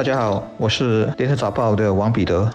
大家好，我是联合早报的王彼得。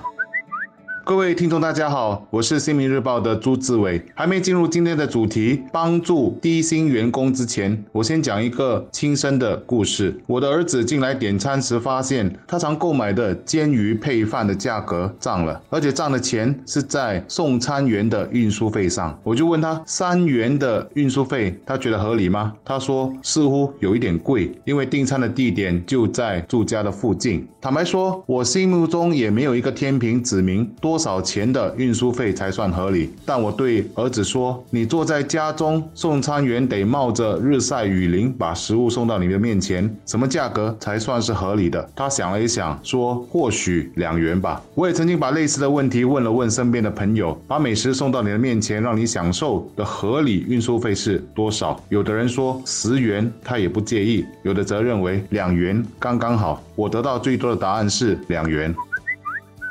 各位听众，大家好，我是新民日报的朱志伟。还没进入今天的主题，帮助低薪员工之前，我先讲一个亲身的故事。我的儿子进来点餐时，发现他常购买的煎鱼配饭的价格涨了，而且涨的钱是在送餐员的运输费上。我就问他三元的运输费，他觉得合理吗？他说似乎有一点贵，因为订餐的地点就在住家的附近。坦白说，我心目中也没有一个天平指明多。多少钱的运输费才算合理？但我对儿子说：“你坐在家中，送餐员得冒着日晒雨淋把食物送到你的面前，什么价格才算是合理的？”他想了一想，说：“或许两元吧。”我也曾经把类似的问题问了问身边的朋友：“把美食送到你的面前，让你享受的合理运输费是多少？”有的人说十元，他也不介意；有的则认为两元刚刚好。我得到最多的答案是两元。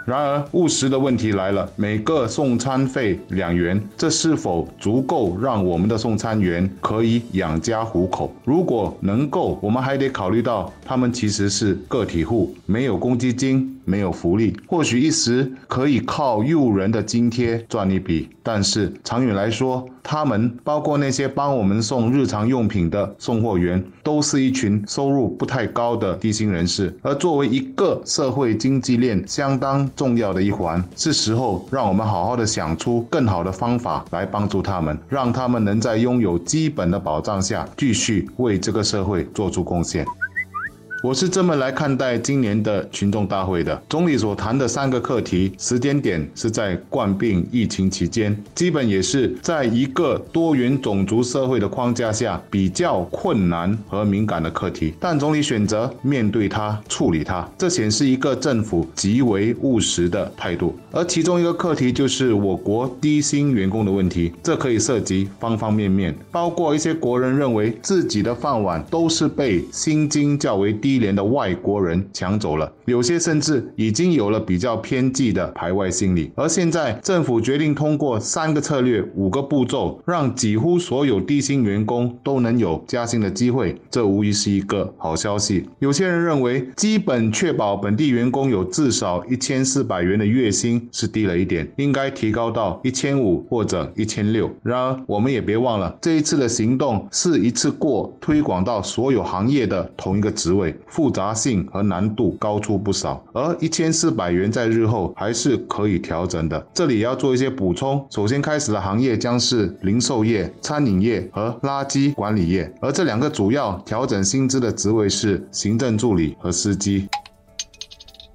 然而，务实的问题来了：每个送餐费两元，这是否足够让我们的送餐员可以养家糊口？如果能够，我们还得考虑到他们其实是个体户，没有公积金。没有福利，或许一时可以靠诱人的津贴赚一笔，但是长远来说，他们包括那些帮我们送日常用品的送货员，都是一群收入不太高的低薪人士。而作为一个社会经济链相当重要的一环，是时候让我们好好的想出更好的方法来帮助他们，让他们能在拥有基本的保障下，继续为这个社会做出贡献。我是这么来看待今年的群众大会的。总理所谈的三个课题，时间点是在冠病疫情期间，基本也是在一个多元种族社会的框架下比较困难和敏感的课题。但总理选择面对它、处理它，这显示一个政府极为务实的态度。而其中一个课题就是我国低薪员工的问题，这可以涉及方方面面，包括一些国人认为自己的饭碗都是被薪金较为低。一连的外国人抢走了，有些甚至已经有了比较偏激的排外心理。而现在政府决定通过三个策略、五个步骤，让几乎所有低薪员工都能有加薪的机会，这无疑是一个好消息。有些人认为，基本确保本地员工有至少一千四百元的月薪是低了一点，应该提高到一千五或者一千六。然而，我们也别忘了，这一次的行动是一次过推广到所有行业的同一个职位。复杂性和难度高出不少，而一千四百元在日后还是可以调整的。这里要做一些补充。首先开始的行业将是零售业、餐饮业和垃圾管理业，而这两个主要调整薪资的职位是行政助理和司机。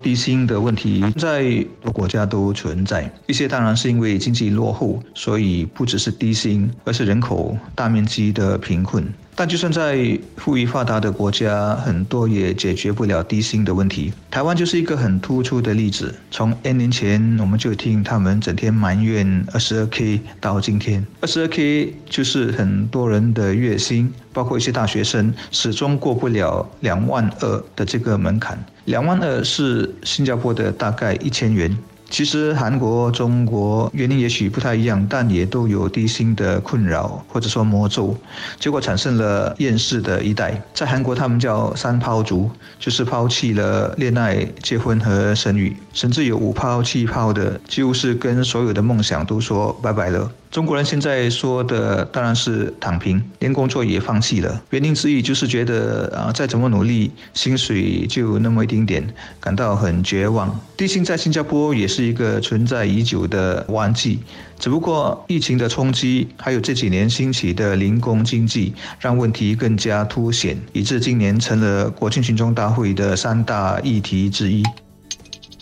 低薪的问题在多国家都存在，一些当然是因为经济落后，所以不只是低薪，而是人口大面积的贫困。但就算在富裕发达的国家，很多也解决不了低薪的问题。台湾就是一个很突出的例子。从 N 年前我们就听他们整天埋怨二十二 K，到今天二十二 K 就是很多人的月薪，包括一些大学生始终过不了两万二的这个门槛。两万二是新加坡的大概一千元。其实韩国、中国原因也许不太一样，但也都有低薪的困扰或者说魔咒，结果产生了厌世的一代。在韩国，他们叫三抛族，就是抛弃了恋爱、结婚和生育，甚至有五抛七抛的，几乎是跟所有的梦想都说拜拜了。中国人现在说的当然是躺平，连工作也放弃了。原因之一就是觉得啊，再怎么努力，薪水就那么一丁点，感到很绝望。低薪在新加坡也是一个存在已久的顽疾，只不过疫情的冲击，还有这几年兴起的零工经济，让问题更加凸显，以致今年成了国庆群众大会的三大议题之一。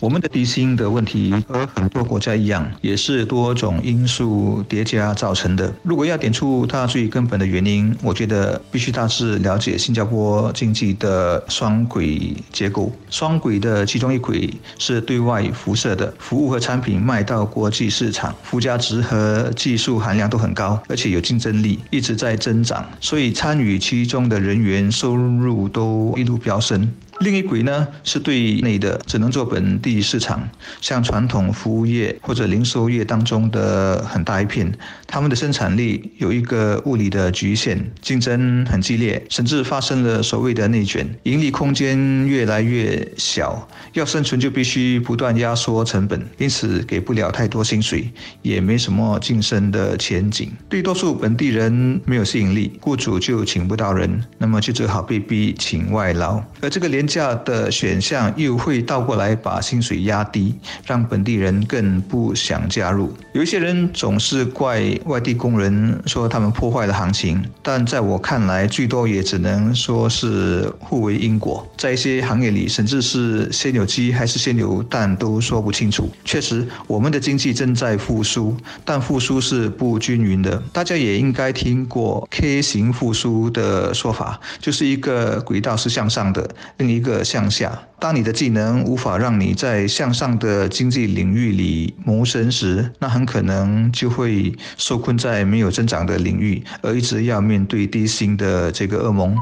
我们的低薪的问题和很多国家一样，也是多种因素叠加造成的。如果要点出它最根本的原因，我觉得必须大致了解新加坡经济的双轨结构。双轨的其中一轨是对外辐射的，服务和产品卖到国际市场，附加值和技术含量都很高，而且有竞争力，一直在增长，所以参与其中的人员收入都一路飙升。另一轨呢是对内的，只能做本地市场，像传统服务业或者零售业当中的很大一片，他们的生产力有一个物理的局限，竞争很激烈，甚至发生了所谓的内卷，盈利空间越来越小，要生存就必须不断压缩成本，因此给不了太多薪水，也没什么晋升的前景。对多数本地人没有吸引力，雇主就请不到人，那么就只好被逼请外劳，而这个连价的选项又会倒过来把薪水压低，让本地人更不想加入。有一些人总是怪外地工人说他们破坏了行情，但在我看来，最多也只能说是互为因果。在一些行业里，甚至是先有鸡还是先有蛋都说不清楚。确实，我们的经济正在复苏，但复苏是不均匀的。大家也应该听过 K 型复苏的说法，就是一个轨道是向上的，另一一个向下。当你的技能无法让你在向上的经济领域里谋生时，那很可能就会受困在没有增长的领域，而一直要面对低薪的这个噩梦。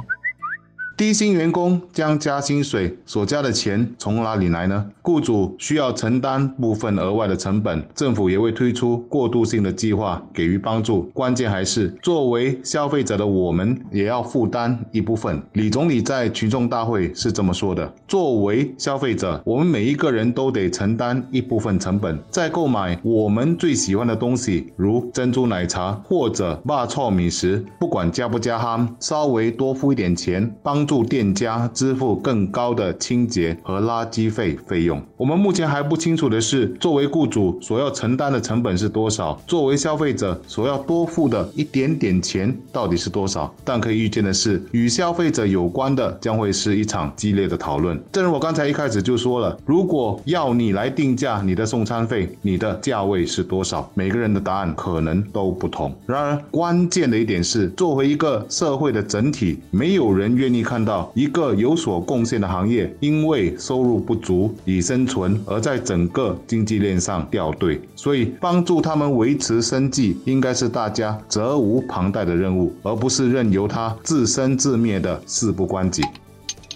低薪员工将加薪水，所加的钱从哪里来呢？雇主需要承担部分额外的成本，政府也会推出过渡性的计划给予帮助。关键还是作为消费者的我们也要负担一部分。李总理在群众大会是这么说的：作为消费者，我们每一个人都得承担一部分成本，在购买我们最喜欢的东西，如珍珠奶茶或者霸臭米时，不管加不加哈稍微多付一点钱，帮。助店家支付更高的清洁和垃圾费费用。我们目前还不清楚的是，作为雇主所要承担的成本是多少，作为消费者所要多付的一点点钱到底是多少。但可以预见的是，与消费者有关的将会是一场激烈的讨论。正如我刚才一开始就说了，如果要你来定价你的送餐费，你的价位是多少？每个人的答案可能都不同。然而，关键的一点是，作为一个社会的整体，没有人愿意看。看到一个有所贡献的行业，因为收入不足以生存，而在整个经济链上掉队，所以帮助他们维持生计，应该是大家责无旁贷的任务，而不是任由他自生自灭的事不关己。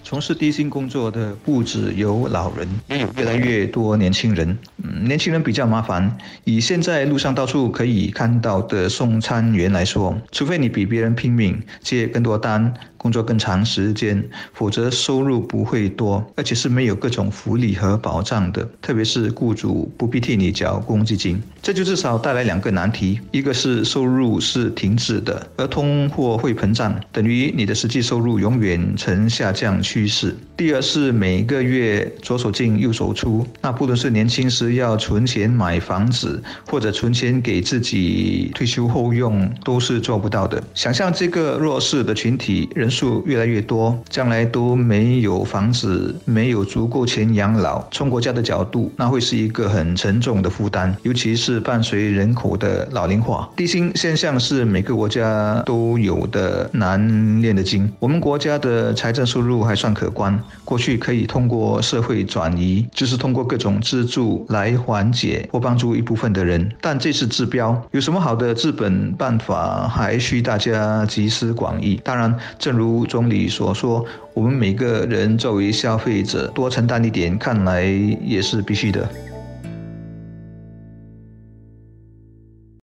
从事低薪工作的不止有老人，也有越来越多年轻人。嗯，年轻人比较麻烦。以现在路上到处可以看到的送餐员来说，除非你比别人拼命接更多单。工作更长时间，否则收入不会多，而且是没有各种福利和保障的。特别是雇主不必替你缴公积金，这就至少带来两个难题：一个是收入是停滞的，而通货会膨胀，等于你的实际收入永远呈下降趋势；第二是每个月左手进右手出，那不论是年轻时要存钱买房子，或者存钱给自己退休后用，都是做不到的。想象这个弱势的群体人数越来越多，将来都没有房子，没有足够钱养老。从国家的角度，那会是一个很沉重的负担，尤其是伴随人口的老龄化。低薪现象是每个国家都有的难念的经。我们国家的财政收入还算可观，过去可以通过社会转移，就是通过各种资助来缓解或帮助一部分的人。但这是治标，有什么好的治本办法，还需大家集思广益。当然，正如。如总理所说，我们每个人作为消费者多承担一点，看来也是必须的。